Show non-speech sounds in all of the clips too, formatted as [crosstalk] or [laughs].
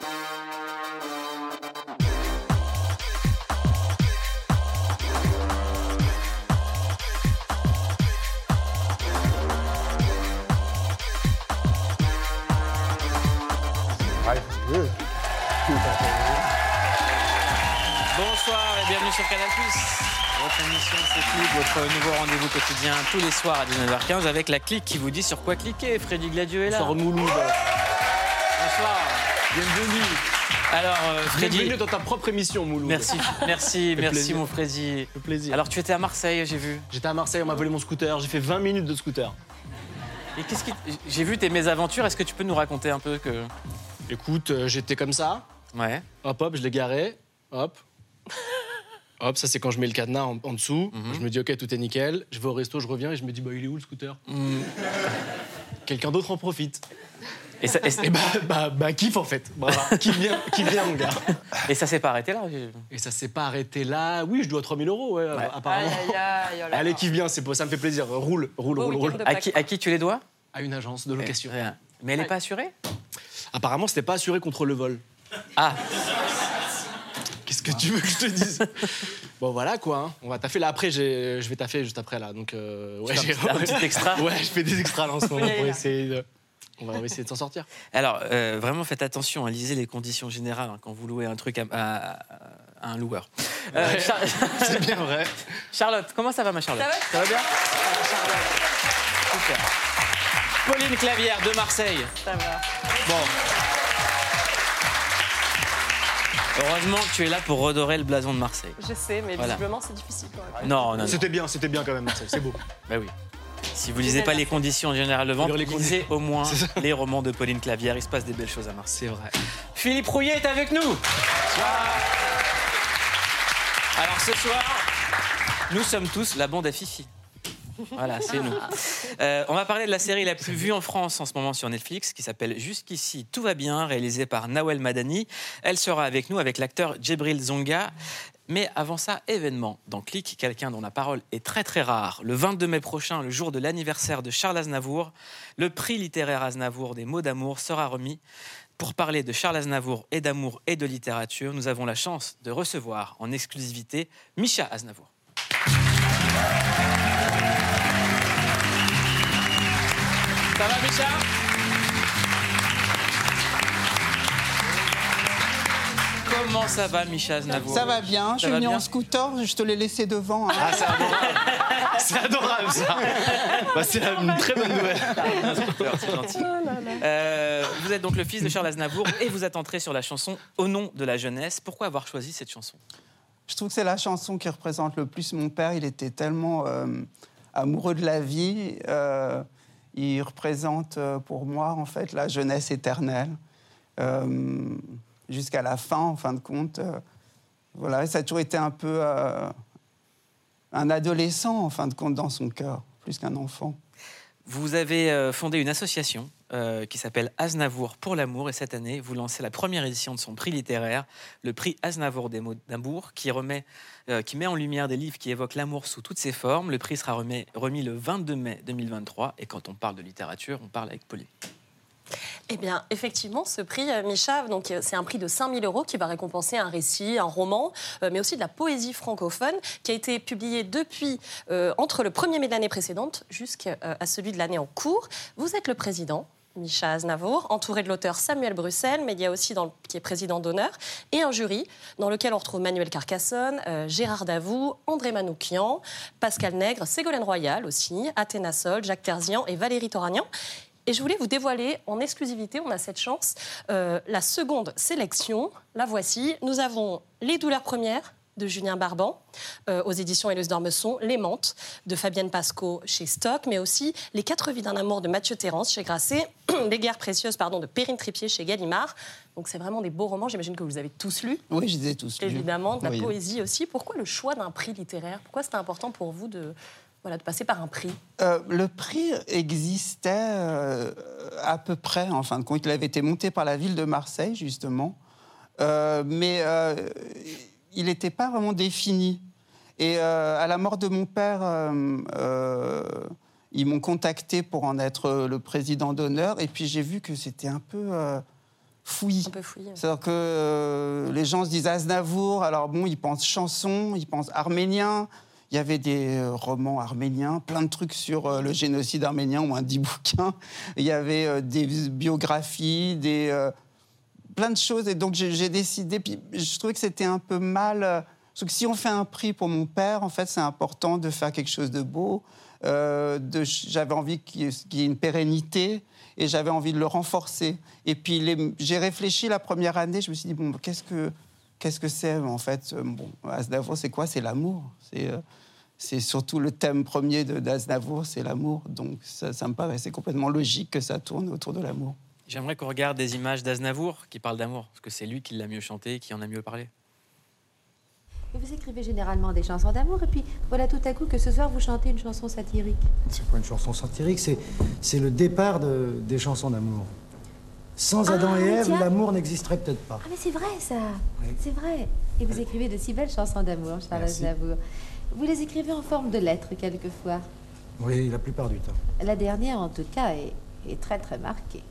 Bonsoir et bienvenue sur Canal+. Votre émission c'est votre nouveau rendez-vous quotidien tous les soirs à 19h15 avec la clique qui vous dit sur quoi cliquer. Freddy Gladieux est là. Bonsoir Mouloud. Bonsoir. Bienvenue. Alors euh, Freddy, Bienvenue dans ta propre émission, Mouloud. merci, merci, merci plaisir. mon Freddy. Le plaisir. Alors tu étais à Marseille, j'ai vu. J'étais à Marseille, on m'a volé mon scooter. J'ai fait 20 minutes de scooter. Et qu'est-ce qui j'ai vu tes mésaventures, est-ce que tu peux nous raconter un peu que Écoute, euh, j'étais comme ça. Ouais. Hop, hop, je l'ai garé. Hop. [laughs] Hop, ça c'est quand je mets le cadenas en, en dessous. Mhm. Je me dis, ok, tout est nickel. Je vais au resto, je reviens et je me dis, bah il est où le scooter? Mm. Quelqu'un d'autre en profite. Et ça, et, Et bah, bah, bah, kiffe en fait. Voilà. qui vient, qui vient, mon gars. et ça s'est pas arrêté là Et ça s'est pas arrêté là. Oui, je dois 3000 euros, ouais, apparemment. Aïe, aïe, aïe, oh Allez, kiffe bien, c'est ça me fait plaisir. Roule, roule, Beau roule, roule. à qui, à qui tu les dois? À une agence de location. Rien. Mais elle n'est pas assurée? Apparemment, c'était pas assuré contre le vol. Ah, Qu'est-ce que tu veux que je te dise? Bon voilà quoi, hein. on va taffer là après, je vais taffer juste après là, donc euh, ouais, j'ai- un petit [laughs] extra Ouais, je fais des extras là en ce moment pour essayer de, on va essayer de s'en sortir. [laughs] Alors, euh, vraiment, faites attention, hein, lisez les conditions générales hein, quand vous louez un truc à, à- à un loueur. Euh, Ouais. Char- [laughs] C'est bien vrai. [laughs] Charlotte, comment ça va, ma Charlotte? Ça va bien? Super. Pauline Clavière de Marseille. Ça va. Bon. Heureusement que tu es là pour redorer le blason de Marseille. Je sais, mais Voilà. visiblement, c'est difficile quand même. Non, non, non. C'était bien, c'était bien quand même, Marcel, c'est beau. Bah oui. Si vous lisez pas les conditions générales de vente, lisez au moins [laughs] les romans de Pauline Clavière. Il se passe des belles choses à Marseille. C'est vrai. Philippe Rouillet est avec nous. Alors ce soir, nous sommes tous la bande à Fifi. Voilà, c'est nous. [laughs] Euh, on va parler de la série la plus vue en France en ce moment sur Netflix, qui s'appelle Jusqu'ici, tout va bien, réalisée par Nawel Madani. Elle sera avec nous avec l'acteur Djibril Zonga. Mais avant ça, événement. Dans Click, quelqu'un dont la parole est très très rare. Le 22 mai prochain, le jour de l'anniversaire de Charles Aznavour, le prix littéraire Aznavour des mots d'amour sera remis. Pour parler de Charles Aznavour et d'amour et de littérature, nous avons la chance de recevoir en exclusivité Micha Aznavour. Ça va Micha? Comment ça va Micha Aznavour Ça va bien, je suis venu en scooter, je te l'ai laissé devant. hein. Ah, c'est adorable. [laughs] c'est adorable ça. Bah, c'est une très bonne nouvelle. C'est gentil. Euh, vous êtes donc le fils de Charles Aznavour et vous êtes entré sur la chanson Au nom de la jeunesse. Pourquoi avoir choisi cette chanson? Je trouve que c'est la chanson qui représente le plus mon père. Il était tellement euh, amoureux de la vie. euh, il représente pour moi, en fait, la jeunesse éternelle. Euh, Jusqu'à la fin, en fin de compte. euh, voilà, ça a toujours été un peu euh, un adolescent, en fin de compte, dans son cœur, plus qu'un enfant. Vous avez euh, fondé une association qui s'appelle Aznavour pour l'amour et cette année, vous lancez la première édition de son prix littéraire, le prix Aznavour d'amour, qui, remet, qui met en lumière des livres qui évoquent l'amour sous toutes ses formes. Le prix sera remis, remis le 22 mai 2023 et quand on parle de littérature, on parle avec Pauline. Eh bien, effectivement, ce prix, euh, Micha, donc, euh, c'est un prix de 5000 euros qui va récompenser un récit, un roman, euh, mais aussi de la poésie francophone, qui a été publié depuis, entre le 1er mai de l'année précédente jusqu'à celui de l'année en cours. Vous êtes le président. Micha Aznavour, entouré de l'auteur Samuel Bruxelles, mais il y a aussi qui est président d'honneur, et un jury dans lequel on retrouve Manuel Carcassonne, Gérard Davout, André Manoukian, Pascal Nègre, Ségolène Royal aussi, Athéna Sol, Jacques Terzian et Valérie Toragnan. Et je voulais vous dévoiler en exclusivité, on a cette chance, euh, la seconde sélection. La voici. Nous avons Les douleurs premières de Julien Barban euh, aux éditions Élus d'Ormesson, Les Mantes de Fabienne Pasco chez Stock, mais aussi Les quatre vies d'un amour de Mathieu Terrence chez Grasset, [clears throat] Les guerres précieuses pardon, de Perrine Tripier chez Gallimard. Donc c'est vraiment des beaux romans, j'imagine que vous les avez tous lus. Oui, je les ai tous lus. Évidemment, de la Oui. poésie aussi. Pourquoi le choix d'un prix littéraire? Pourquoi c'était important pour vous de, voilà, de passer par un prix Euh, le prix existait euh, à peu près, en fin de compte. Il avait été monté par la ville de Marseille, justement. Euh, mais il n'était pas vraiment défini. Et à la mort de mon père, ils m'ont contacté pour en être le président d'honneur. Et puis j'ai vu que c'était un peu fouillis. C'est-à-dire que les gens se disent Aznavour, alors bon, ils pensent chanson, ils pensent arménien. Il y avait des euh, romans arméniens, plein de trucs sur euh, le génocide arménien, ou un dix bouquins. Il y avait euh, des biographies, des, plein de choses. Et donc j'ai décidé, puis je trouvais que c'était un peu mal. parce que si on fait un prix pour mon père, en fait, c'est important de faire quelque chose de beau. Euh, j'avais envie qu'il y ait- une pérennité et j'avais envie de le renforcer. Et puis j'ai réfléchi la première année, je me suis dit, bon, qu'est-ce que qu'est-ce que c'est en fait euh, Bon, Aznavour, c'est quoi? C'est l'amour. C'est euh, c'est surtout le thème premier de- d'Aznavour, c'est l'amour. Donc ça, ça me paraissait complètement logique que ça tourne autour de l'amour. J'aimerais qu'on regarde des images d'Aznavour qui parlent d'amour, parce que c'est lui qui l'a mieux chanté, qui en a mieux parlé. Vous écrivez généralement des chansons d'amour et puis voilà tout à coup que ce soir vous chantez une chanson satirique. C'est pas une chanson satirique, c'est, c'est le départ de- des chansons d'amour. Sans Ah, Adam et Ève, tiens. l'amour n'existerait peut-être pas. Ah mais c'est vrai ça Oui. C'est vrai Et vous écrivez de si belles chansons d'amour, Charles. Aznavour. Vous les écrivez en forme de lettres quelquefois. Oui, la plupart du temps. La dernière en tout cas est, est très très marquée.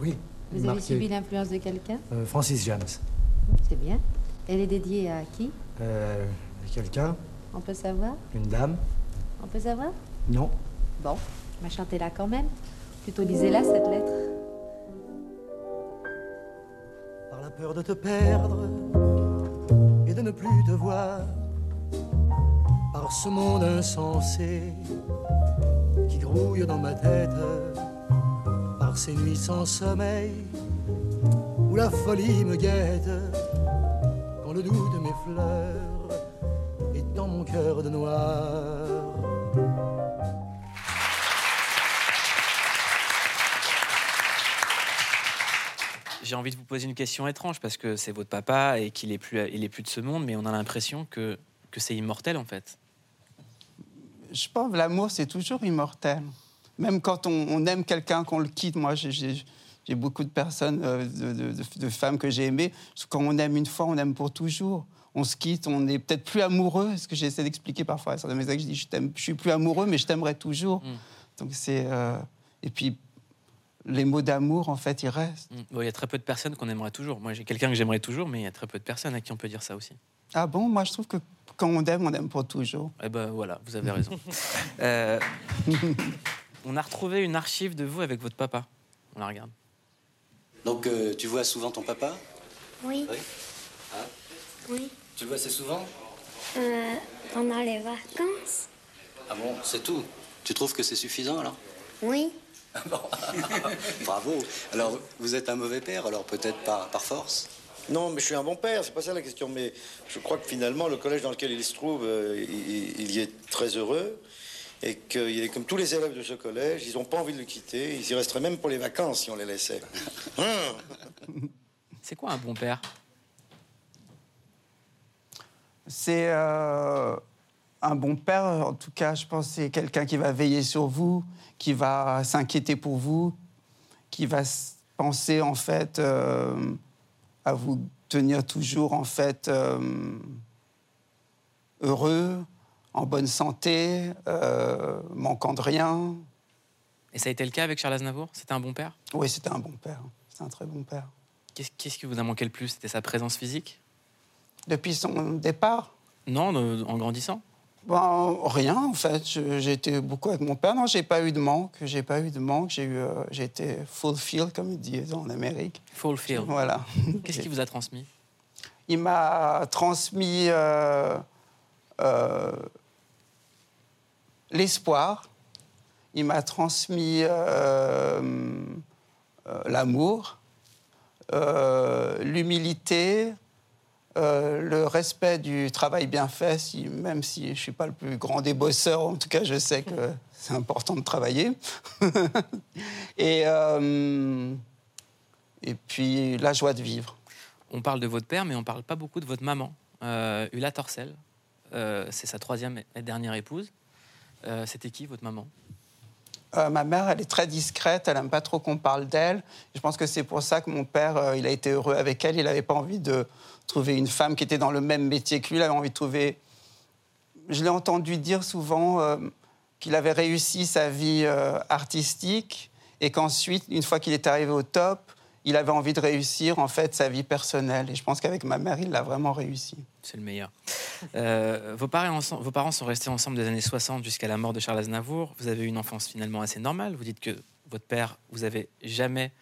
Oui. Vous avez subi l'influence de quelqu'un? Euh, Francis James. C'est bien. Elle est dédiée à qui? Euh, quelqu'un On peut savoir? Une dame On peut savoir? Non. Bon, mais chantez-la quand même. Plutôt lisez-la cette lettre. Peur de te perdre et de ne plus te voir. Par ce monde insensé qui grouille dans ma tête. Par ces nuits sans sommeil où la folie me guette. Quand le doux de mes fleurs est dans mon cœur de noir. J'ai envie de vous poser une question étrange, parce que c'est votre papa et qu'il est plus, il est plus de ce monde, mais on a l'impression que, que c'est immortel en fait. Je pense que l'amour, c'est toujours immortel. Même quand on, on aime quelqu'un, qu'on le quitte, moi, j'ai- beaucoup de personnes, euh, de, de- de- de femmes que j'ai aimées. Quand on aime une fois, on aime pour toujours. On se quitte, on n'est peut-être plus amoureux. Ce que j'essaie d'expliquer parfois à certains messages, je dis je suis plus amoureux, mais je t'aimerai toujours. Mm. Donc c'est euh, et puis les mots d'amour, en fait, ils restent. Mm. Bon, Il y a très peu de personnes qu'on aimerait toujours. Moi, j'ai quelqu'un que j'aimerais toujours, mais il y a très peu de personnes à qui on peut dire ça aussi. Ah bon? Moi, je trouve que quand on aime, on aime pour toujours. Eh ben voilà, vous avez [laughs] raison. Euh, on a retrouvé une archive de vous avec votre papa. On la regarde. Donc euh, tu vois souvent ton papa? Oui, Oui. Hein? Oui. Tu le vois assez souvent? Euh, pendant les vacances Ah bon, c'est tout? Tu trouves que c'est suffisant alors? Oui. [laughs] Bravo. Alors vous êtes un mauvais père, alors peut-être par, par force Non, mais je suis un bon père, c'est pas ça la question. Mais je crois que finalement, le collège dans lequel il se trouve, euh, il, il y est très heureux. Et qu'il est comme tous les élèves de ce collège, ils n'ont pas envie de le quitter. Ils y resteraient même pour les vacances si on les laissait. Hum. [laughs] C'est quoi un bon père? C'est euh, un bon père, en tout cas, je pense c'est quelqu'un qui va veiller sur vous, qui va s'inquiéter pour vous, qui va penser en fait euh, à vous tenir toujours en fait euh, heureux, en bonne santé, euh, manquant de rien. Et ça a été le cas avec Charles Aznavour? C'était un bon père? Oui, c'était un bon père, c'était un très bon père. Qu'est-ce qui vous a manqué le plus? C'était sa présence physique? Depuis son départ, Non, en grandissant Ben, rien en fait. J'ai été beaucoup avec mon père. Non, j'ai pas eu de manque. J'ai pas eu de manque. J'ai eu, euh, j'ai été fulfilled comme ils disent en Amérique. Fulfilled. Voilà. [laughs] Qu'est-ce qu'il vous a transmis? Il m'a transmis euh, euh, l'espoir. Il m'a transmis euh, l'amour, l'humilité, euh, le respect du travail bien fait, si- même si je ne suis pas le plus grand des bosseurs, en tout cas, je sais que c'est important de travailler. [laughs] et, euh, et puis la joie de vivre. On parle de votre père, mais on parle pas beaucoup de votre maman, euh, Ulla Torcel. C'est sa troisième et dernière épouse. C'était qui, votre maman? Euh, ma mère, elle est très discrète, elle n'aime pas trop qu'on parle d'elle. Je pense que c'est pour ça que mon père, euh, il a été heureux avec elle. Il n'avait pas envie de trouver une femme qui était dans le même métier que lui. Il avait envie de trouver. Je l'ai entendu dire souvent euh, qu'il avait réussi sa vie euh, artistique et qu'ensuite, une fois qu'il est arrivé au top, il avait envie de réussir en fait sa vie personnelle. Et je pense qu'avec ma mère, il l'a vraiment réussi. C'est le meilleur. Euh, vos, parents, sont restés ensemble des années 60 jusqu'à la mort de Charles Aznavour. Vous avez eu une enfance finalement assez normale. Vous dites que votre père, vous avez jamais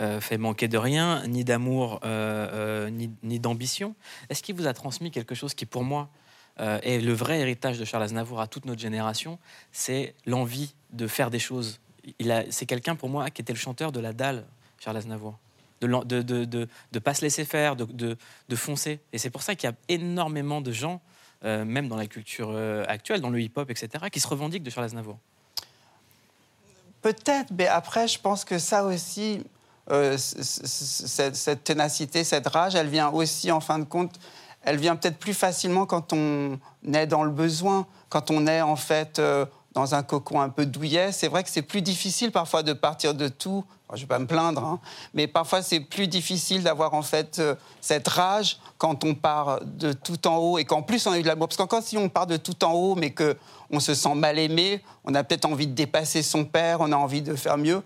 euh, fait manquer de rien, ni d'amour, euh, euh, ni, ni d'ambition. Est-ce qu'il vous a transmis quelque chose qui, pour moi, est le vrai héritage de Charles Aznavour à toute notre génération? C'est l'envie de faire des choses. C'est quelqu'un, pour moi, qui était le chanteur de la dalle, Charles Aznavour de ne de, de, de, pas se laisser faire, de, de, foncer. Et c'est pour ça qu'il y a énormément de gens, même dans la culture actuelle, dans le hip-hop, etc., qui se revendiquent de Charles Aznavour. Peut-être, mais après, je pense que ça aussi, euh, cette, ténacité, cette rage, elle vient aussi, en fin de compte, elle vient peut-être plus facilement quand on est dans le besoin, quand on est en fait euh, dans un cocon un peu douillet. C'est vrai que c'est plus difficile parfois de partir de tout. Je ne vais pas me plaindre, hein, mais parfois c'est plus difficile d'avoir en fait euh, cette rage quand on part de tout en haut et qu'en plus on a eu de l'amour. Parce qu'encore si on part de tout en haut, mais que on se sent mal aimé, on a peut-être envie de dépasser son père, on a envie de faire mieux.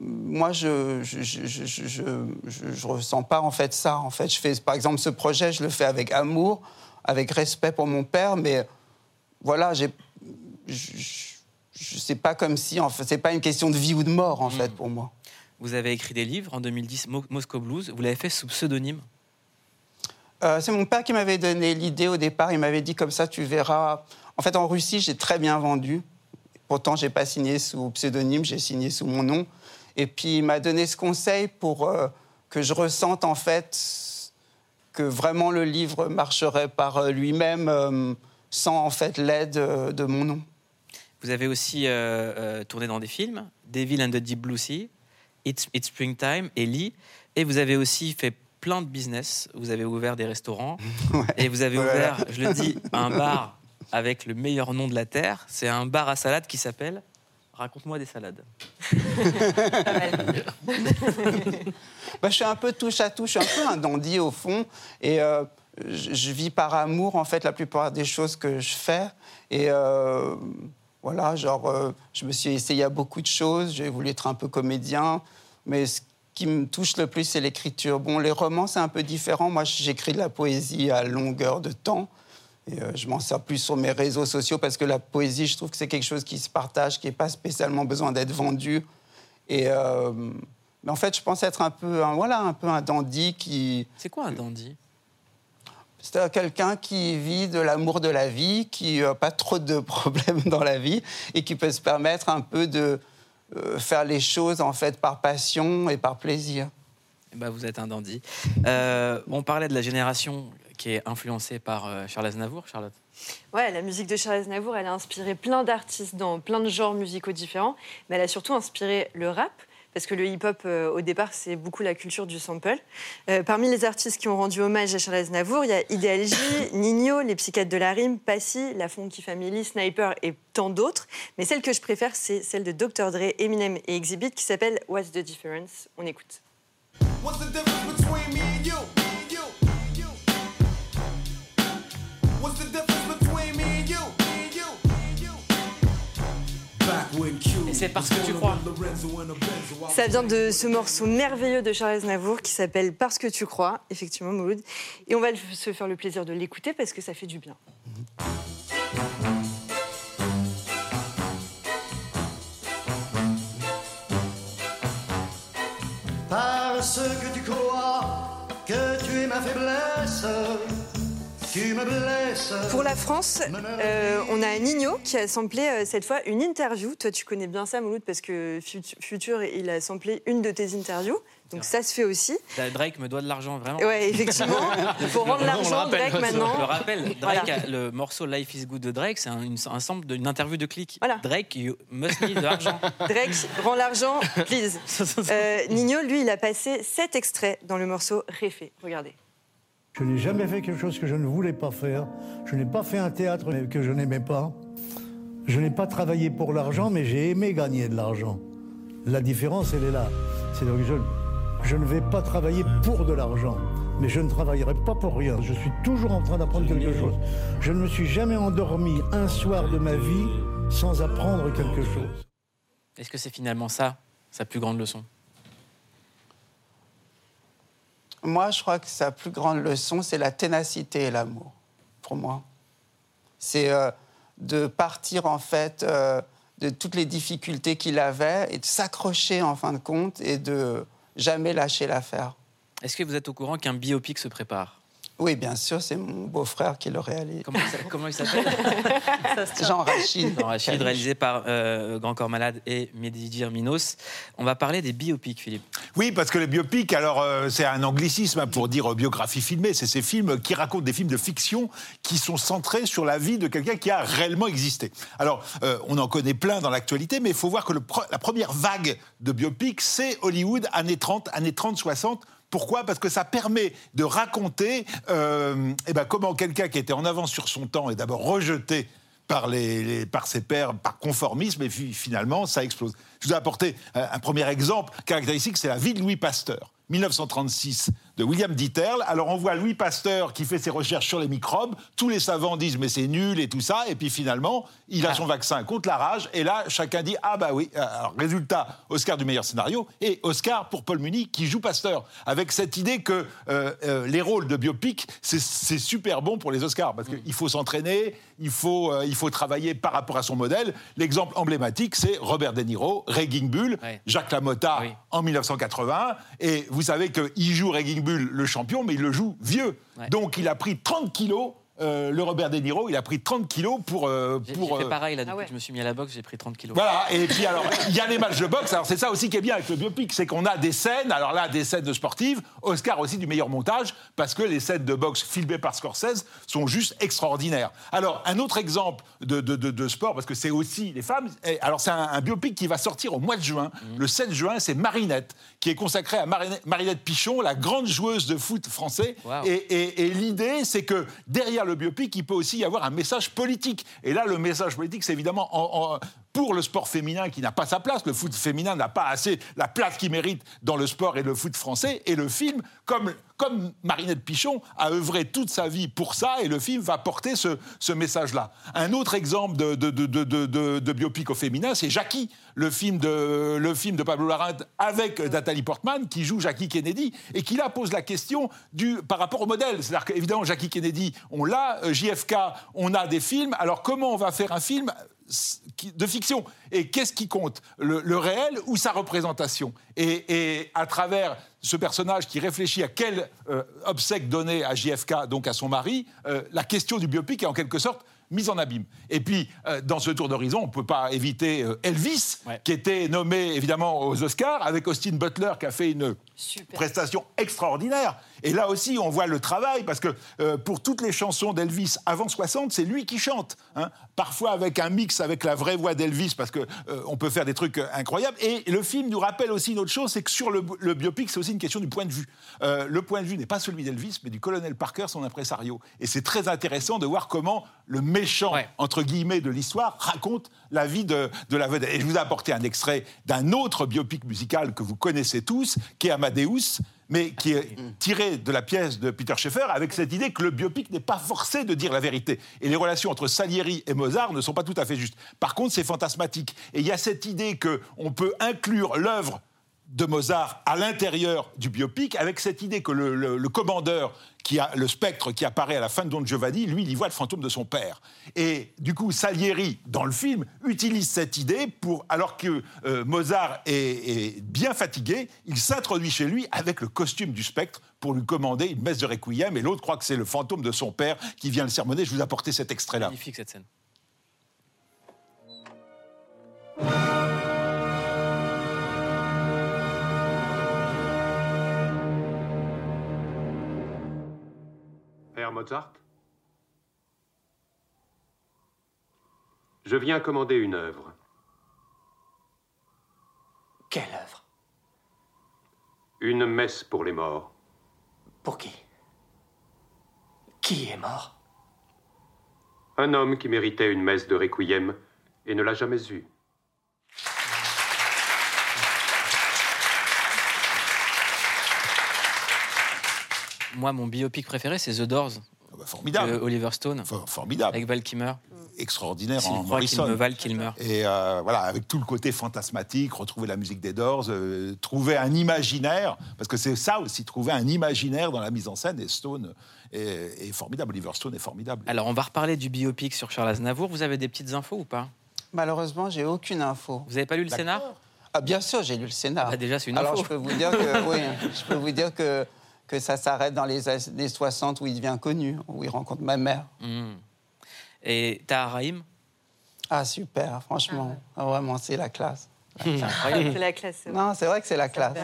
Moi, je je, je, je, je, je- je ressens pas en fait ça. En fait, je fais par exemple ce projet, je le fais avec amour, avec respect pour mon père, mais voilà, j'ai je, je- je- c'est pas comme si en fait, c'est pas une question de vie ou de mort en fait pour moi. Vous avez écrit des livres en 2010, Mo- Moscow Blues. Vous l'avez fait sous pseudonyme? Euh, c'est mon père qui m'avait donné l'idée au départ. Il m'avait dit comme ça, tu verras. En fait, en Russie, j'ai très bien vendu. Pourtant, j'ai pas signé sous pseudonyme, j'ai signé sous mon nom. Et puis, il m'a donné ce conseil pour euh, que je ressente en fait que vraiment le livre marcherait par euh, lui-même euh, sans en fait l'aide de mon nom. Vous avez aussi euh, tourné dans des films, Devil and the Deep Blue Sea, It's, It's Springtime, Ellie. Et vous avez aussi fait plein de business. Vous avez ouvert des restaurants. [laughs] Et vous avez Ouais. ouvert, je le dis, un bar avec le meilleur nom de la Terre. C'est un bar à salade qui s'appelle Raconte-moi des salades. [laughs] Bah, je suis un peu touche à touche, un peu un dandy au fond. Et euh, je, je vis par amour, en fait, la plupart des choses que je fais. Et euh, voilà, genre, euh, je me suis essayé à beaucoup de choses. J'ai voulu être un peu comédien. Mais ce qui me touche le plus, c'est l'écriture. Bon, les romans, c'est un peu différent. Moi, j'écris de la poésie à longueur de temps. Et euh, je m'en sers plus sur mes réseaux sociaux parce que la poésie, je trouve que c'est quelque chose qui se partage, qui n'est pas spécialement besoin d'être vendu. Et euh, mais en fait, je pense être un peu, un, voilà, un peu un dandy qui. C'est quoi un dandy? C'est euh, quelqu'un qui vit de l'amour de la vie, qui n'a pas trop de [laughs] problèmes dans la vie et qui peut se permettre un peu de euh, faire les choses en fait par passion et par plaisir. Ben, vous êtes un dandy. On parlait de la génération qui est influencée par euh, Charles Aznavour, Charlotte? Ouais, la musique de Charles Aznavour, elle a inspiré plein d'artistes dans plein de genres musicaux différents, mais elle a surtout inspiré le rap. Parce que le hip-hop, euh, au départ, c'est beaucoup la culture du sample. Euh, parmi les artistes qui ont rendu hommage à Charles Aznavour, il y a Ideal J, [coughs] Nino, les Psychiatres de la Rime, Passy, la Funky Family, Sniper et tant d'autres. Mais celle que je préfère, c'est celle de Dr. Dre, Eminem et Exhibit qui s'appelle What's the Difference? On écoute. What's the difference between me and you? Me and you, What's the difference between me and you? Me and you, me and you. Et c'est parce que tu crois. Ça vient de ce morceau merveilleux de Charles Aznavour qui s'appelle Parce que tu crois, effectivement, Mouloud. Et on va se faire le plaisir de l'écouter parce que ça fait du bien. Parce que tu crois que tu es ma faiblesse, tu me blesses. Pour la France, euh, on a Nino qui a samplé euh, cette fois une interview. Toi, tu connais bien ça, Mouloud, parce que Fut- Future, il a samplé une de tes interviews. Donc ça se fait aussi. Drake me doit de l'argent, vraiment. Ouais, effectivement. [laughs] Il faut rendre l'argent, Drake, maintenant. Je le rappelle, Drake, Voilà. a- le morceau Life is Good de Drake, c'est un, une- un sample d'une interview de clic. Voilà. Drake, you must need de l'argent. [laughs] Drake, rends l'argent, please. [laughs] Euh, Nino, lui, il a passé sept extraits dans le morceau Réfé. Regardez. Je n'ai jamais fait quelque chose que je ne voulais pas faire. Je n'ai pas fait un théâtre que je n'aimais pas. Je n'ai pas travaillé pour l'argent, mais j'ai aimé gagner de l'argent. La différence, elle est là. C'est donc je, je ne vais pas travailler pour de l'argent, mais je ne travaillerai pas pour rien. Je suis toujours en train d'apprendre quelque chose. Je ne me suis jamais endormi un soir de ma vie sans apprendre quelque chose. Est-ce que c'est finalement ça, sa plus grande leçon? Moi, je crois que sa plus grande leçon, c'est la ténacité et l'amour, pour moi. C'est euh, de partir, en fait, euh, de toutes les difficultés qu'il avait et de s'accrocher, en fin de compte, et de jamais lâcher l'affaire. Est-ce que vous êtes au courant qu'un biopic se prépare? Oui, bien sûr, c'est mon beau-frère qui le réalise. Comment, il s'a- comment il s'appelle [laughs] Jean Rachid. Jean Rachid, réalisé par euh, Grand Corps Malade et Medjir Minos. On va parler des biopics, Philippe. Oui, parce que les biopics, alors euh, c'est un anglicisme pour dire euh, biographie filmée. C'est ces films qui racontent des films de fiction qui sont centrés sur la vie de quelqu'un qui a réellement existé. Alors, euh, on en connaît plein dans l'actualité, mais il faut voir que le pre- la première vague de biopics, c'est Hollywood, années 30, années 30, 60. Pourquoi? Parce que ça permet de raconter euh, eh ben, comment quelqu'un qui était en avance sur son temps est d'abord rejeté par, ses pairs, par conformisme, et puis finalement, ça explose. Je vous ai apporté euh, un premier exemple caractéristique, c'est la vie de Louis Pasteur. 1936 de William Ditterle. Alors on voit Louis Pasteur qui fait ses recherches sur les microbes. Tous les savants disent mais c'est nul et tout ça. Et puis finalement, il a son vaccin contre la rage. Et là, chacun dit ah bah oui. Alors résultat, Oscar du meilleur scénario et Oscar pour Paul Muni qui joue Pasteur. Avec cette idée que euh, euh, les rôles de biopic, c'est- c'est super bon pour les Oscars parce qu'il faut s'entraîner, il faut, euh, il faut travailler par rapport à son modèle. L'exemple emblématique, c'est Robert De Niro, Raging Bull, Jacques Lamotta en 1981. Et vous savez qu'il joue Raging Bull, le champion, mais il le joue vieux. Donc il a pris 30 kilos. Euh, le Robert De Niro, il a pris 30 kilos pour. euh, pour j'ai fait euh, pareil, là, depuis que je me suis mis à la boxe, j'ai pris 30 kilos. voilà, et puis alors, il y a les matchs de boxe. Alors, c'est ça aussi qui est bien avec le biopic, c'est qu'on a des scènes, alors là, des scènes de sportives, Oscar aussi du meilleur montage, parce que les scènes de boxe filmées par Scorsese sont juste extraordinaires. Alors, un autre exemple de, de- de- de sport, parce que c'est aussi les femmes, et alors c'est un, un biopic qui va sortir au mois de juin. Le 7 juin, c'est Marinette, qui est consacré à Marinette, Marinette Pichon, la grande joueuse de foot français. Wow. Et, et- et l'idée, c'est que derrière le biopic, il peut aussi y avoir un message politique. Et là, le message politique, c'est évidemment en- pour le sport féminin qui n'a pas sa place. Le foot féminin n'a pas assez la place qu'il mérite dans le sport et le foot français. Et le film, comme, comme Marinette Pichon, a œuvré toute sa vie pour ça. Et le film va porter ce, message-là. Un autre exemple de, biopic au féminin, c'est Jackie, le film de, Pablo Larraín avec Nathalie Portman, qui joue Jackie Kennedy, et qui là pose la question du, par rapport au modèle. C'est-à-dire qu'évidemment, Jackie Kennedy, on l'a, JFK, on a des films. Alors comment on va faire un film de fiction? Et qu'est-ce qui compte? Le, réel ou sa représentation? Et à travers ce personnage qui réfléchit à quel euh, obsèque donner à JFK, donc à son mari, euh, la question du biopic est en quelque sorte mise en abîme. Et puis, euh, dans ce tour d'horizon, on ne peut pas éviter euh, Elvis, qui était nommé évidemment aux Oscars, avec Austin Butler qui a fait une prestation extraordinaire. Et là aussi, on voit le travail, parce que euh, pour toutes les chansons d'Elvis avant 60, c'est lui qui chante. hein. Parfois avec un mix avec la vraie voix d'Elvis, parce que euh, on peut faire des trucs euh, incroyables. Et le film nous rappelle aussi une autre chose, c'est que sur le, le biopic, c'est aussi une question du point de vue. Euh, le point de vue n'est pas celui d'Elvis, mais du colonel Parker, son impresario. Et c'est très intéressant de voir comment le méchant, entre guillemets, de l'histoire raconte la vie de, de la vedette. Et je vous ai apporté un extrait d'un autre biopic musical que vous connaissez tous, qui est Amadeus, mais qui est tiré de la pièce de Peter Schaeffer avec cette idée que le biopic n'est pas forcé de dire la vérité. Et les relations entre Salieri et Mozart ne sont pas tout à fait justes. Par contre, c'est fantasmatique. Et il y a cette idée qu'on peut inclure l'œuvre de Mozart à l'intérieur du biopic, avec cette idée que le, commandeur, qui a le spectre qui apparaît à la fin de Don Giovanni, lui, il voit le fantôme de son père. Et du coup, Salieri, dans le film, utilise cette idée pour, alors que euh, Mozart est, bien fatigué, il s'introduit chez lui avec le costume du spectre pour lui commander une messe de requiem, et l'autre croit que c'est le fantôme de son père qui vient le sermonner. Je vous ai apporté cet extrait-là. Magnifique cette scène. Mozart Je viens commander une œuvre. Quelle œuvre? Une messe pour les morts. Pour qui? Qui est mort? Un homme qui méritait une messe de requiem et ne l'a jamais eue. Moi, mon biopic préféré, c'est The Doors. Ah bah, formidable. de Oliver Stone. formidable. Avec Val Kilmer. extraordinaire S'il en qu'il Morrison. me valent qu'il meurt. Et euh, voilà, avec tout le côté fantasmatique, retrouver la musique des Doors, euh, trouver un imaginaire, parce que c'est ça aussi, trouver un imaginaire dans la mise en scène. Et Stone est, est formidable, Oliver Stone est formidable. Alors, on va reparler du biopic sur Charles Aznavour. Vous avez des petites infos ou pas? Malheureusement, j'ai aucune info. Vous n'avez pas lu le scénar? Ah, bien sûr, j'ai lu le scénar. Ah bah déjà, c'est une Alors, info. je peux vous dire que, oui, je peux vous dire que, que ça s'arrête dans les années 60 où il devient connu, où il rencontre ma mère. Hmm. Et Tahar Rahim Ah, super, franchement. Ah, vraiment, c'est la classe. [laughs] C'est incroyable. C'est la classe. Non, c'est vrai que c'est la classe.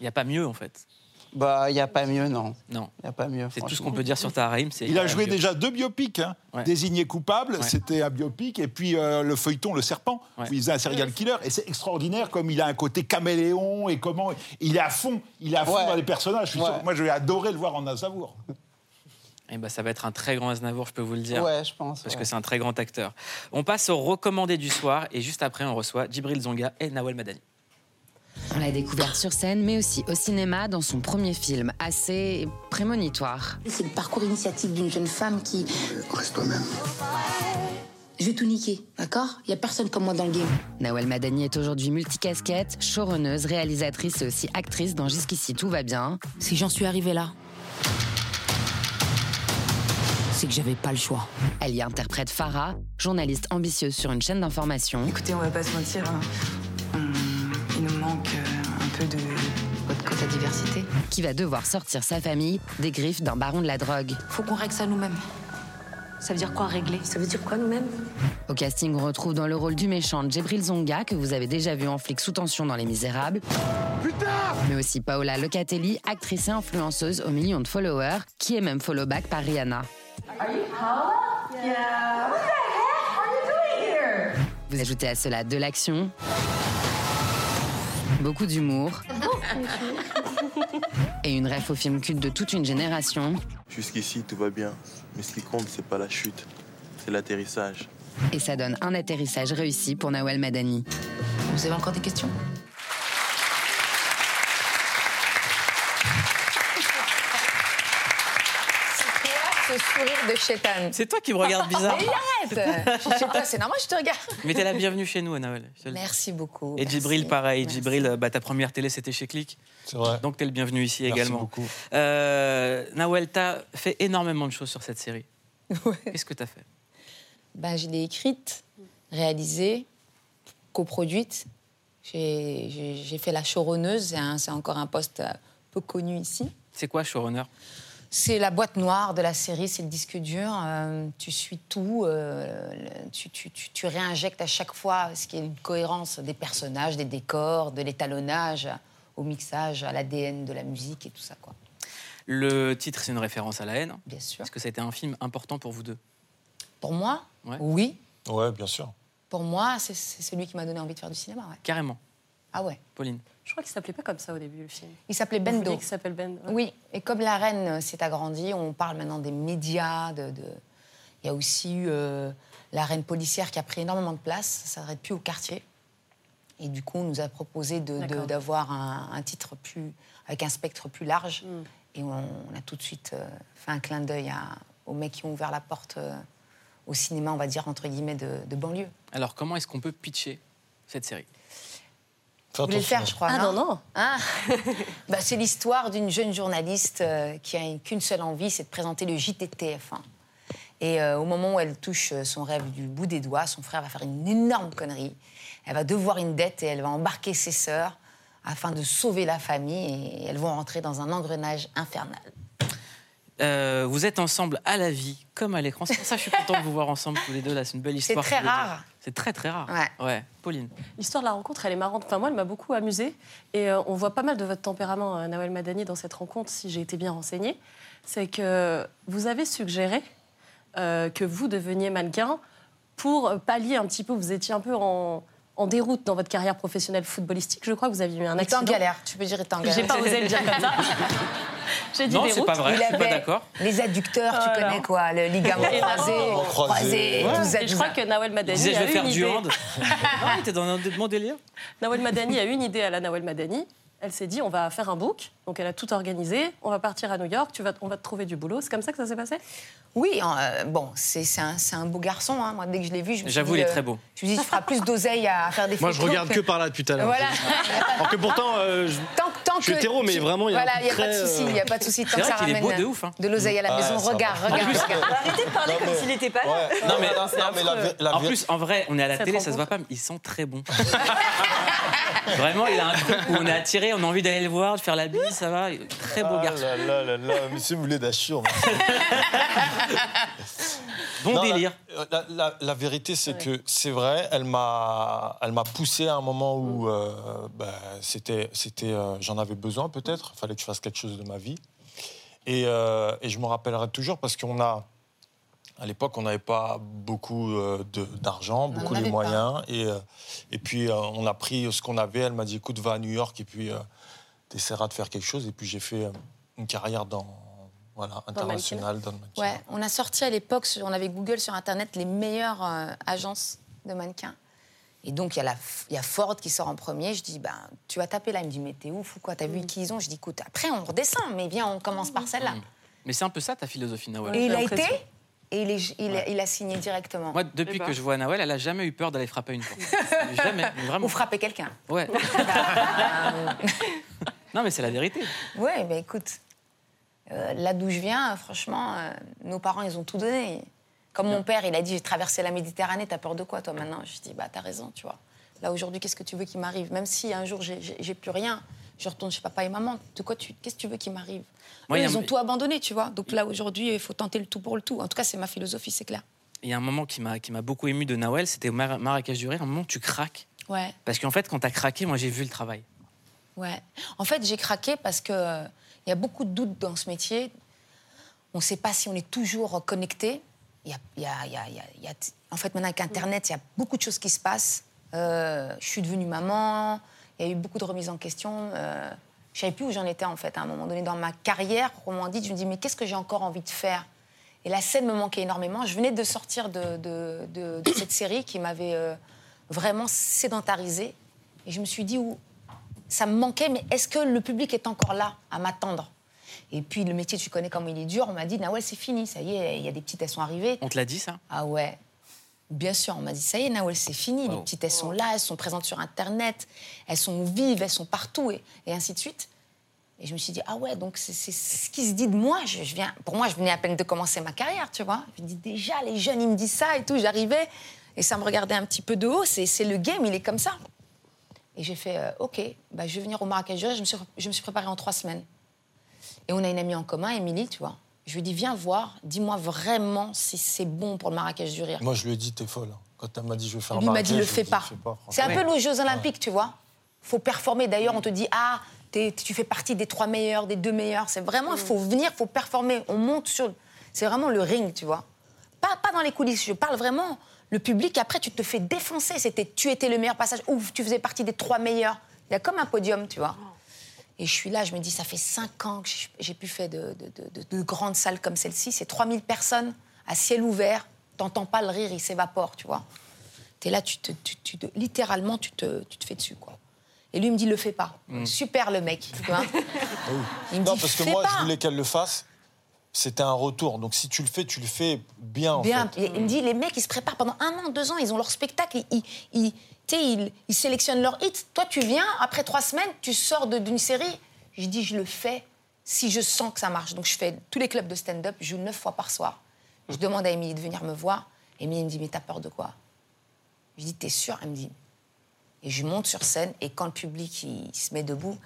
Il n'y a pas mieux, en fait. Bah, il n'y a pas mieux, non. Non. Il n'y a pas mieux. C'est tout ce qu'on peut dire sur Tahar Rahim. c'est- Il a joué déjà deux biopics. Hein. Ouais. Désigné coupable, Ouais. c'était un biopic, et puis euh, le feuilleton Le Serpent, Ouais. où il faisait un serial killer. Et c'est extraordinaire comme il a un côté caméléon et comment il est à fond, il est à fond Ouais. dans les personnages. Je suis sûr Ouais. que moi, je vais adorer le voir en Aznavour. Eh ben, ça va être un très grand Aznavour, je peux vous le dire. Ouais, je pense. Parce ouais. que c'est un très grand acteur. On passe au recommandé du soir et juste après, on reçoit Djibril Zonga et Nawel Madani. On l'a découvert sur scène, mais aussi au cinéma dans son premier film, assez prémonitoire. C'est le parcours initiatique d'une jeune femme qui. Reste toi-même. Je vais tout niquer, d'accord? Il y a personne comme moi dans le game. Nawel Madani est aujourd'hui multicasquette, showrunneuse, réalisatrice et aussi actrice dans Jusqu'ici tout va bien. Si j'en suis arrivée là, c'est que j'avais pas le choix. Elle y interprète Farah, journaliste ambitieuse sur une chaîne d'information. Écoutez, on va pas se mentir, hein. Qui va devoir sortir sa famille des griffes d'un baron de la drogue. Faut qu'on règle ça nous-mêmes. Ça veut dire quoi régler? Ça veut dire quoi nous-mêmes? Au casting, on retrouve dans le rôle du méchant Djibril Zonga, que vous avez déjà vu en flic sous tension dans Les Misérables. Mais aussi Paola Locatelli, actrice et influenceuse aux millions de followers, qui est même follow back par Rihanna. Vous ajoutez à cela de l'action, beaucoup d'humour et une ref au film culte de toute une génération. Jusqu'ici, tout va bien. Mais ce qui compte, c'est pas la chute, c'est l'atterrissage. Et ça donne un atterrissage réussi pour Nawal Madani. Vous avez encore des questions Ce sourire de chétane. C'est toi qui me regardes [laughs] bizarre. Mais arrête Je sais pas, c'est normal, je te regarde. Mais t'es la bienvenue chez nous, dis. Merci beaucoup. Et Djibril, merci. pareil. Djibril, euh, bah, ta première télé, c'était chez Click. C'est vrai. Donc, t'es le bienvenu ici Merci également. beaucoup. Euh, Nawel, t'as fait énormément de choses sur cette série. Qu'est-ce que t'as fait? Ben, je l'ai écrite, réalisée, coproduite. J'ai fait la showrunneuse, c'est un- c'est encore un poste euh, peu connu ici. C'est quoi, showrunner? C'est la boîte noire de la série, c'est le disque dur. euh, tu suis tout, euh, tu, tu- tu- tu réinjectes à chaque fois ce qui est une cohérence des personnages, des décors, de l'étalonnage, au mixage, à l'ADN de la musique et tout ça. Quoi. Le titre, c'est une référence à la haine. Bien sûr. Est-ce que ça a été un film important pour vous deux? Pour moi, Ouais. oui. Ouais, bien sûr. Pour moi, c'est c'est celui qui m'a donné envie de faire du cinéma. ouais. Carrément. Ah ouais. Pauline Je crois qu'il s'appelait pas comme ça au début, le film. Il s'appelait Bendo. qu'il s'appelle Ben. ouais. Oui, et comme la reine s'est agrandie, on parle maintenant des médias. De, de- Il y a aussi eu euh, la reine policière qui a pris énormément de place. Ça s'arrête plus au quartier. Et du coup, on nous a proposé de- de- D'accord. d'avoir un, un titre plus, avec un spectre plus large. Mm. Et on, on a tout de suite euh, fait un clin d'œil aux mecs qui ont ouvert la porte euh, au cinéma, on va dire, entre guillemets, de, de banlieue. Alors, comment est-ce qu'on peut pitcher cette série? Vous voulez le faire, je crois. Ah non, non. Ah. [laughs] Bah, c'est l'histoire d'une jeune journaliste euh, qui a qu'une seule envie, c'est de présenter le JTTF1. Et euh, au moment où elle touche euh, son rêve du bout des doigts, son frère va faire une énorme connerie. Elle va devoir une dette et elle va embarquer ses sœurs afin de sauver la famille et elles vont rentrer dans un engrenage infernal. Euh, Vous êtes ensemble à la vie, comme à l'écran. C'est pour ça que je suis content de vous voir ensemble tous les deux. Là, c'est une belle C'est histoire. très tous les deux. rare. C'est très, très rare. Ouais. Ouais. Pauline. L'histoire de la rencontre, elle est marrante. Enfin, moi, elle m'a beaucoup amusée. Et euh, on voit pas mal de votre tempérament, euh, Nawel Madani, dans cette rencontre, si j'ai été bien renseignée. C'est que vous avez suggéré euh, que vous deveniez mannequin pour pallier un petit peu. Vous étiez un peu en, en déroute dans votre carrière professionnelle footballistique. Je crois que vous aviez eu un accident. en galère, tu peux dire, était en galère. J'ai pas osé le dire comme ça. [laughs] J'ai dit Non, c'est pas vrai, Il je suis pas d'accord. Les adducteurs, tu Voilà. connais quoi, le ligament croisé, croisé, Ouais. tout ça, Et je crois ça. que Nawel Madani disait, je a vais faire une du idée. hand. non, il était dans un mon délire? Nawel Madani a une idée à la Nawel Madani. Elle s'est dit, on va faire un book. Donc elle a tout organisé. On va partir à New York. Tu vas, on va te trouver du boulot. C'est comme ça que ça s'est passé? Oui, euh, bon, c'est un, c'est un beau garçon. hein. Moi, dès que je l'ai vu, je me suis J'avoue, il est euh, très beau. Je me suis dit, tu feras plus d'oseille à faire des [laughs] Moi, photos. je regarde que par là depuis tout à l'heure. Voilà. [laughs] Alors que pourtant, euh, je, Tant, tant je suis que hétéro, mais tu- vraiment, il y a voilà, il n'y a pas de très, souci, il n'y a pas de souci. Tant C'est que vrai ça qu'il est ramène beau de ouf, hein. de l'oseille à la Ah, maison. regarde, regarde. Arrêtez de parler comme s'il n'était pas là. Non, mais- En plus, en vrai, on est à la télé, ça se voit pas, mais ils sont très bons. [laughs] Vraiment, il a un truc où on est attiré, on a envie d'aller le voir, de faire la bise, ça va. Très beau Ah garçon. là là là là, monsieur Moulet d'Achur. Bon Non, délire. La, la- la vérité, c'est que c'est vrai, elle m'a, elle m'a poussé à un moment où euh, ben, c'était, c'était, euh, j'en avais besoin peut-être. Il fallait que je fasse quelque chose de ma vie. Et, euh, et je me rappellerai toujours parce qu'on a, à l'époque, on n'avait pas beaucoup euh, d'argent, beaucoup les pas. moyens. Et, euh, et puis, euh, on a pris ce qu'on avait. Elle m'a dit, écoute, va à New York et puis tu essaieras de faire quelque chose. Et puis, j'ai fait euh, une carrière dans, voilà, internationale dans le mannequin. Ouais, on a sorti à l'époque, on avait Google sur Internet, les meilleures euh, agences de mannequins. Et donc, il y, a la- il y a Ford qui sort en premier. Je dis, ben, tu vas taper là. Il me dit, mais t'es ouf ou quoi? T'as vu qui ils ont? Je dis, écoute, après, on redescend, mais viens, on commence par celle-là. Mais c'est un peu ça ta philosophie, Nawel. Et il a été. Et il, est- il a, il a signé directement. Moi, depuis Eh ben. que je vois Nawel, elle a jamais eu peur d'aller frapper une porte. [laughs] jamais, mais vraiment. Ou frapper quelqu'un. Ouais. [laughs] [laughs] non, mais c'est la vérité. Ouais, mais écoute, euh, là d'où je viens, franchement, euh, nos parents, ils ont tout donné. Comme mon père, il a dit, j'ai traversé la Méditerranée, t'as peur de quoi, toi, maintenant? Je dis, bah, t'as raison, tu vois. Là, aujourd'hui, qu'est-ce que tu veux qu'il m'arrive? Même si un jour, j'ai plus rien, je retourne chez papa et maman, de quoi tu... Qu'est-ce que tu veux qu'il m'arrive Moi, Eux, Ils un- ont tout abandonné, tu vois. Donc là, aujourd'hui, il faut tenter le tout pour le tout. En tout cas, c'est ma philosophie, c'est clair. Il y a un moment qui m'a qui m'a beaucoup ému de Nawel, c'était au Mar- Marrakech du Rire, un moment où tu craques. Ouais. Parce qu'en fait, quand t'as craqué, moi j'ai vu le travail. Ouais. En fait, j'ai craqué parce que euh, il y a beaucoup de doutes dans ce métier. On ne sait pas si on est toujours connecté. Y a, y a- y a- en fait, maintenant avec Internet, il y a beaucoup de choses qui se passent. Euh, je suis devenue maman. Il y a eu beaucoup de remises en question. Euh, je savais plus où j'en étais en fait à un moment donné dans ma carrière. Proprement dit, je me dis mais qu'est-ce que j'ai encore envie de faire? Et la scène me manquait énormément. Je venais de sortir de, de- de- de cette série qui m'avait euh, vraiment sédentarisée. Et je me suis dit, où, ça me manquait, mais est-ce que le public est encore là à m'attendre? Et puis le métier, tu connais comment il est dur. On m'a dit, Nawel, c'est fini, ça y est, il y a des petites, elles sont arrivées. On te l'a dit ça? Ah ouais. Bien sûr, on m'a dit, ça y est, Nawel, c'est fini. Les petites, elles sont là, elles sont présentes sur Internet, elles sont vives, elles sont partout, et, et ainsi de suite. Et je me suis dit, ah ouais, donc c'est ce qui se dit de moi. Je, je viens, pour moi, je venais à peine de commencer ma carrière, tu vois. Je me dis, déjà, les jeunes, ils me disent ça et tout. J'arrivais, et ça me regardait un petit peu de haut. C'est c'est le game, il est comme ça. Et j'ai fait, euh, OK, bah, je vais venir au Marrakech. Je me, suis, je me suis préparée en trois semaines. Et on a une amie en commun, Émilie, tu vois. Je lui ai dit, viens voir, dis-moi vraiment si c'est bon pour le Marrakech du Rire. Moi, je lui ai dit, t'es folle. Quand elle m'a dit, je vais faire lui il m'a dit, le fais ai pas. fais C'est un peu les Jeux Olympiques, tu vois. faut performer. D'ailleurs, on te dit, ah, t'es- tu fais partie des trois meilleurs, des deux meilleurs. C'est vraiment, il faut venir, il faut performer. On monte sur. C'est vraiment le ring, tu vois. Pas, pas dans les coulisses, je parle vraiment. Le public, après, tu te fais défoncer. C'était, tu étais le meilleur passage. Ouf, tu faisais partie des trois meilleurs. Il y a comme un podium, tu vois. Et je suis là, je me dis, ça fait cinq ans que j'ai- pu faire de, de- de- de- de grandes salles comme celle-ci. C'est 3000 personnes à ciel ouvert. T'entends pas le rire, il s'évapore, tu vois. T'es là, tu te, tu- tu te- littéralement, tu te, tu te fais dessus, quoi. Et lui il me dit, le fais pas. Mm. Super, le mec, tu vois. [laughs] Il me non, dit, parce que moi, pas. je voulais qu'elle le fasse. C'était un retour. Donc, si tu le fais, tu le fais bien, en Bien. fait. Il me dit, les mecs, ils se préparent pendant un an, deux ans, ils ont leur spectacle, ils, ils, ils- tu sais, ils- ils sélectionnent leur hit. Toi, tu viens, après trois semaines, tu sors de- d'une série. Je dis, je le fais si je sens que ça marche. Donc, je fais tous les clubs de stand-up, je joue neuf fois par soir. Je demande à Émilie de venir me voir. Émilie me dit, mais t'as peur de quoi? Je dis, t'es sûre? Elle me dit. Et je monte sur scène, et quand le public il se met debout,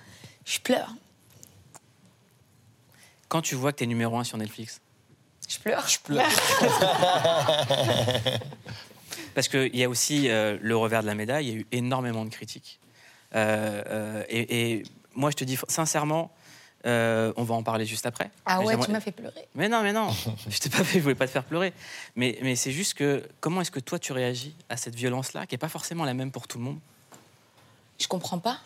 je pleure. Quand tu vois que t'es numéro un sur Netflix? Je pleure. Je pleure. [laughs] Parce qu'il y a aussi euh, le revers de la médaille, il y a eu énormément de critiques. Euh, euh, et, et moi, je te dis sincèrement, euh, on va en parler juste après. Ah ouais, tu m'as fait pleurer. Mais non, mais non, [laughs] je t'ai pas fait, je voulais pas te faire pleurer. Mais, mais c'est juste que comment est-ce que toi tu réagis à cette violence-là, qui est pas forcément la même pour tout le monde? Je comprends pas.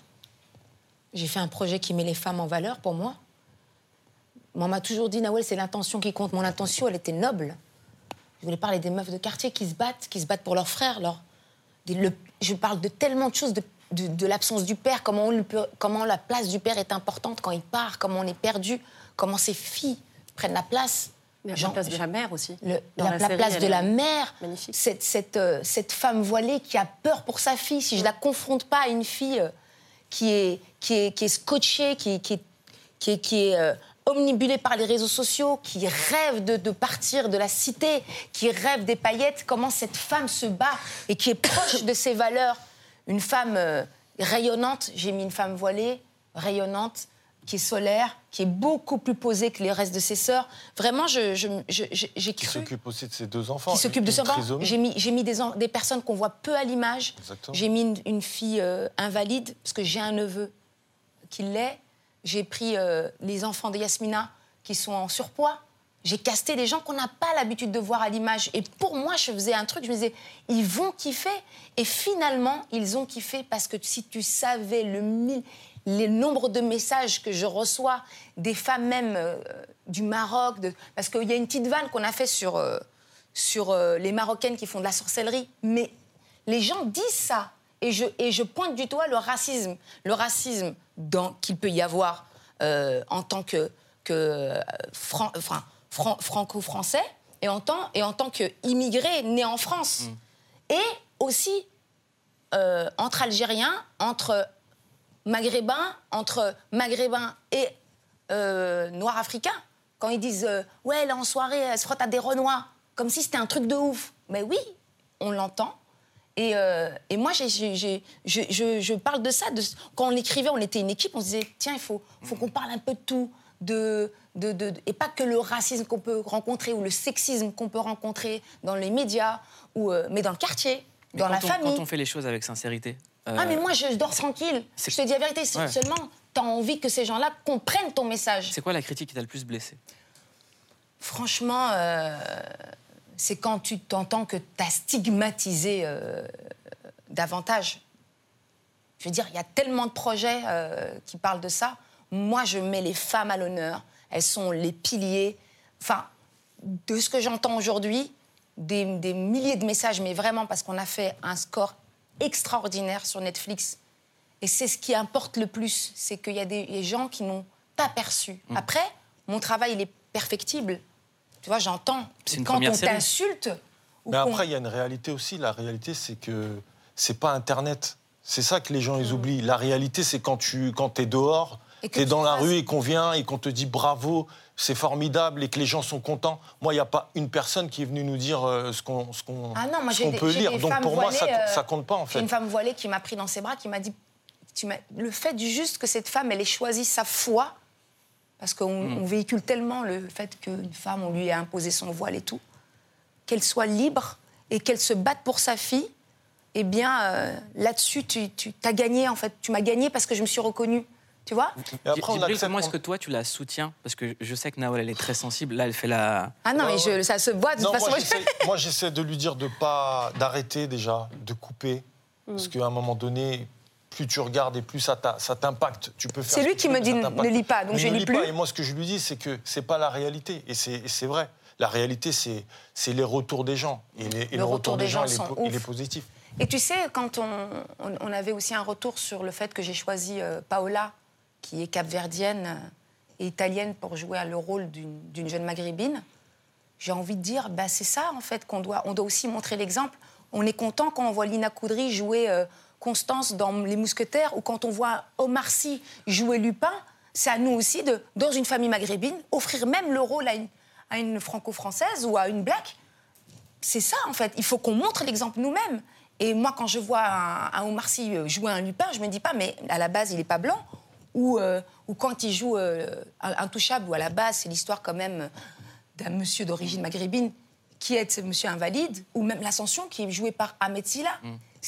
J'ai fait un projet qui met les femmes en valeur pour moi. Moi, on m'a toujours dit, Nawel, c'est l'intention qui compte. Mon intention, elle était noble. Je voulais parler des meufs de quartier qui se battent, qui se battent pour leurs frères. Leur... des- le- Je parle de tellement de choses, de de, de l'absence du père, comment, on le peut- comment la place du père est importante quand il part, comment on est perdu, comment ces filles prennent la place. La place de la mère aussi. le- la, la la série, place de est la mère, magnifique. cette, cette, euh, cette femme voilée qui a peur pour sa fille. Si je la confronte pas à une fille euh, qui, est, qui, est, qui est scotchée, qui, qui est, qui est, qui est, euh, omnibulée par les réseaux sociaux, qui rêve de, de partir de la cité, qui rêve des paillettes, comment cette femme se bat et qui est proche de ses valeurs. Une femme euh, rayonnante, j'ai mis une femme voilée, rayonnante, qui est solaire, qui est beaucoup plus posée que les restes de ses sœurs. Vraiment, je- je- je- je- j'ai Qui cru s'occupe aussi de ses deux enfants. qui s'occupe de ses enfants. J'ai mis, j'ai mis des, en- des personnes qu'on voit peu à l'image. Exactement. J'ai mis une, une fille euh, invalide, parce que j'ai un neveu qui l'est. J'ai pris euh, les enfants de Yasmina qui sont en surpoids. J'ai casté des gens qu'on n'a pas l'habitude de voir à l'image. Et pour moi, je faisais un truc, je me disais, ils vont kiffer. Et finalement, ils ont kiffé parce que si tu savais le, mi- les nombres de messages que je reçois des femmes même euh, du Maroc, parce qu'il y a une petite vanne qu'on a fait sur, sur euh, les Marocaines qui font de la sorcellerie, mais les gens disent ça. Et je, et je pointe du doigt le racisme, le racisme qu'il peut y avoir euh, en tant que, que euh, fran- enfin, fran- franco-français et en tant, et en tant qu'immigré né en France. Et aussi euh, entre Algériens, entre Maghrébins, entre Maghrébins et euh, Noirs africains. Quand ils disent Ouais, là en soirée, elle se frotte à des Renois, comme si c'était un truc de ouf. Mais oui, on l'entend. Et, euh, et moi, je, je- je parle de ça. De, quand on écrivait, on était une équipe, on se disait Tiens, il faut, faut qu'on parle un peu de tout. De, de, de- et pas que le racisme qu'on peut rencontrer ou le sexisme qu'on peut rencontrer dans les médias, ou, euh, mais dans le quartier, Mais dans la on- famille. Quand on fait les choses avec sincérité. euh, Ah, mais moi, je dors tranquille. Je te dis la vérité, Ouais. seulement, tu as envie que ces gens-là comprennent ton message. C'est quoi la critique qui t'a le plus blessé? Franchement, euh, c'est quand tu t'entends que tu as stigmatisé euh, davantage. Je veux dire, il y a tellement de projets euh, qui parlent de ça. Moi, je mets les femmes à l'honneur. Elles sont les piliers. Enfin, de ce que j'entends aujourd'hui, des, des milliers de messages, mais vraiment parce qu'on a fait un score extraordinaire sur Netflix. Et c'est ce qui importe le plus, c'est qu'il y a des, des gens qui n'ont pas perçu. Mm. Après, mon travail, il est perfectible. Tu vois, j'entends. C'est une Quand première on série. t'insulte, ou Mais qu'on- après, il y a une réalité aussi. La réalité, c'est que c'est pas Internet. C'est ça que les gens ils oublient. La réalité, c'est quand tu quand es dehors, Et que tu es tu dans la fasses- rue et qu'on vient et qu'on te dit bravo, c'est formidable et que les gens sont contents. Moi, il n'y a pas une personne qui est venue nous dire euh, ce qu'on ce qu'on Ah non, moi ce j'ai qu'on des, peut j'ai lire. des Donc femmes pour moi, ça, voilées, euh, ça compte pas en J'ai fait. une femme voilée qui m'a pris dans ses bras, qui m'a dit tu m'as- le fait du juste que cette femme, elle ait choisi sa foi, parce qu'on Mm. on véhicule tellement le fait qu'une femme, on lui a imposé son voile et tout, qu'elle soit libre et qu'elle se batte pour sa fille, eh bien euh, là-dessus, tu, tu as gagné en fait. Tu m'as gagné parce que je me suis reconnue. Tu vois? Djibril, comment est-ce que toi tu la soutiens? Parce que je sais que Nawal elle est très sensible. Là elle fait la. Ah non, mais je- ça se voit de Non, toute façon. moi, j'essaie- [laughs] moi, j'essaie de lui dire de pas d'arrêter déjà, de couper, parce Mm. qu'à un moment donné, plus tu regardes et plus ça t'impacte. Tu peux faire. C'est ce lui qui me dit ne lis pas, donc je ne lis plus. Pas. Et moi, ce que je lui dis, c'est que c'est pas la réalité, et c'est vrai. La réalité, c'est les retours des gens, et, les- et le, retour des gens, il est, sont po- il est positif. Et tu sais, quand on, on- avait aussi un retour sur le fait que j'ai choisi euh, Paola, qui est capverdienne euh, et italienne, pour jouer le rôle d'une jeune maghrébine, j'ai envie de dire, bah, c'est ça en fait qu'on doit, on doit aussi montrer l'exemple. On est content quand on voit Lina Coudry jouer euh, Dans Les Mousquetaires ou quand on voit Omar Sy jouer Lupin. C'est à nous aussi, de, dans une famille maghrébine, offrir même le rôle à une, franco-française ou à une black c'est ça en fait. Il faut qu'on montre l'exemple nous-mêmes. Et moi, quand je vois un, un Omar Sy euh, jouer un Lupin, je me dis pas, mais à la base, il n'est pas blanc. Ou, euh, ou quand il joue euh, Intouchable, où à la base, c'est l'histoire quand même d'un monsieur d'origine maghrébine qui est ce monsieur invalide, ou même l'Ascension qui est joué par Ahmed Silla.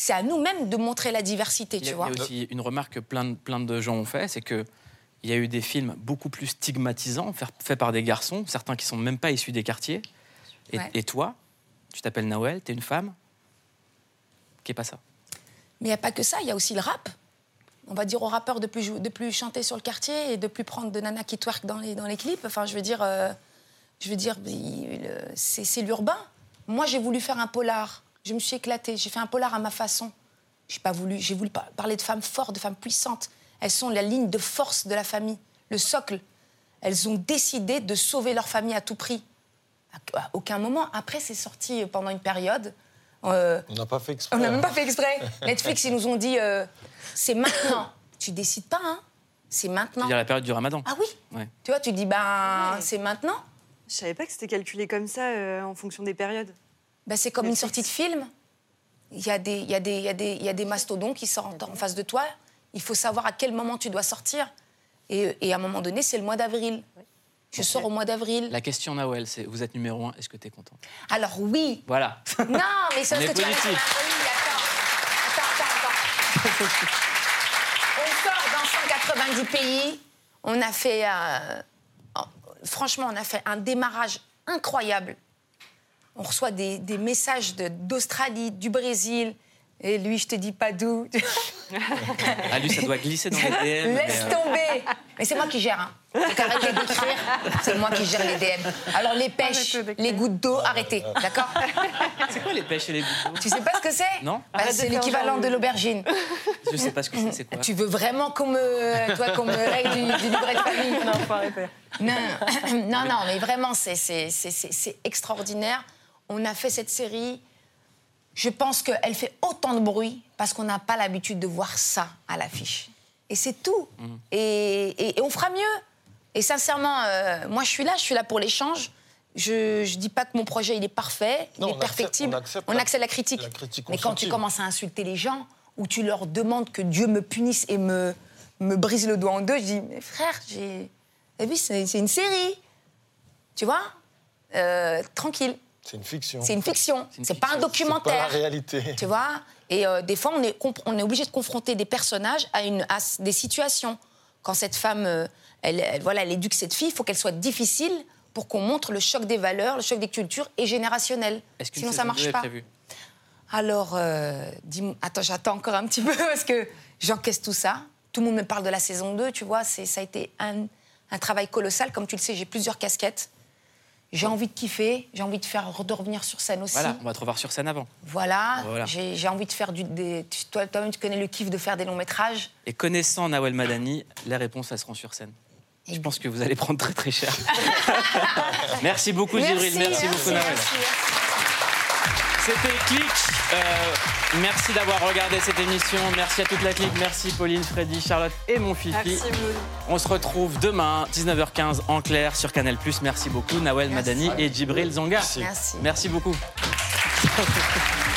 C'est à nous-mêmes de montrer la diversité, tu vois. il y a aussi une remarque que plein de, plein de gens ont fait, c'est que il y a eu des films beaucoup plus stigmatisants faits par des garçons, certains qui sont même pas issus des quartiers. Et, Ouais. et toi, tu t'appelles Nawel, tu es une femme qui est pas ça. Mais il n'y a pas que ça, il y a aussi le rap. On va dire aux rappeurs de plus, de plus chanter sur le quartier et de plus prendre de nana qui twerk dans les, dans les clips. Enfin, je veux dire, euh, je veux dire c'est l'urbain. Moi, j'ai voulu faire un polar. Je me suis éclatée. J'ai fait un polar à ma façon. J'ai pas voulu, j'ai voulu par- parler de femmes fortes, de femmes puissantes. Elles sont la ligne de force de la famille, le socle. Elles ont décidé de sauver leur famille à tout prix. À aucun moment. Après, c'est sorti pendant une période. Euh, On n'a pas fait exprès. on n'a même pas fait exprès. Netflix, ils nous ont dit euh, c'est maintenant. Tu décides pas, hein C'est maintenant. C'est-à-dire la période du ramadan. Ah oui Ouais. Tu vois, tu dis ben Ouais. c'est maintenant. Je savais pas que c'était calculé comme ça euh, en fonction des périodes. Ben, c'est comme une sortie de film. Il y, a des, il, y a des, il, y a des, il y a des mastodons qui sortent en face de toi. Il faut savoir à quel moment tu dois sortir. Et, et à un moment donné, c'est le mois d'avril. Je sors au mois d'avril. La question, Nawel, c'est vous êtes numéro un, est-ce que tu es content? Alors oui. Voilà. [laughs] Non, mais c'est On parce que tu oui, attends. Attends, attends, attends. On sort dans 190 pays. On a fait... euh, franchement, on a fait un démarrage incroyable. On reçoit des, des messages de- d'Australie, du Brésil. Et lui, je te dis pas d'où. [laughs] Ah, lui, ça doit glisser dans les DM. Laisse mais, euh, tomber. Mais c'est moi qui gère. Hein. Donc arrêtez d'écrire. C'est moi qui gère les DM. Alors les pêches, les gouttes d'eau, arrêtez. D'accord C'est quoi les pêches et les bouteaux Tu sais pas ce que c'est Non Bah, C'est l'équivalent de l'aubergine. Je sais pas ce que c'est, c'est quoi Tu veux vraiment qu'on me, toi, qu'on me règle du, du livret de famille Non, faut arrêter. Non, non, non, mais vraiment, c'est- c'est c'est- c'est- c'est extraordinaire. On a fait cette série. Je pense qu'elle fait autant de bruit parce qu'on n'a pas l'habitude de voir ça à l'affiche. Et c'est tout. Et, et- et on fera mieux. Et sincèrement, euh, moi, je suis là, je suis là pour l'échange. Je ne dis pas que mon projet, il est parfait, il est perfectible. on accepte on la- accepte la critique. la critique Mais quand tu commences à insulter les gens, ou tu leur demandes que Dieu me punisse et me, me brise le doigt en deux, je dis, mais frère, j'ai... Vu, c'est c'est une série. Tu vois? Euh, Tranquille. C'est une fiction. C'est une fiction. C'est pas un documentaire. C'est pas la réalité. Tu vois Et euh, des fois, on est, comp- on est obligé de confronter des personnages à, une, à s- des situations. Quand cette femme, euh, elle, elle- voilà, elle éduque cette fille, il faut qu'elle soit difficile pour qu'on montre le choc des valeurs, le choc des cultures et générationnel. Sinon, ça marche 2 est pas. prévue? Alors, euh, dis-moi- attends, j'attends encore un petit [laughs] peu parce que j'encaisse tout ça. Tout le monde me parle de la saison 2, tu vois. c'est- Ça a été un, un travail colossal. Comme tu le sais, j'ai plusieurs casquettes. J'ai envie de kiffer, j'ai envie de faire de revenir sur scène aussi. Voilà, on va te revoir sur scène avant. Voilà, Voilà. j'ai envie de faire du. Des, toi, toi-même, tu connais le kiff de faire des longs métrages. Et connaissant Nawel Madani, les réponses, elles seront sur scène. Je pense que vous allez prendre très très cher. [laughs] merci beaucoup, Gibril. Merci, beaucoup, Nawel. C'était Click. Euh, merci d'avoir regardé cette émission. Merci à toute la clique. Merci Pauline, Freddy, Charlotte et mon Fifi. Merci. On se retrouve demain, 19h15 en clair sur Canal+. Merci beaucoup, Nawel Madani et Djibril Zonga. Merci. Merci beaucoup. [laughs]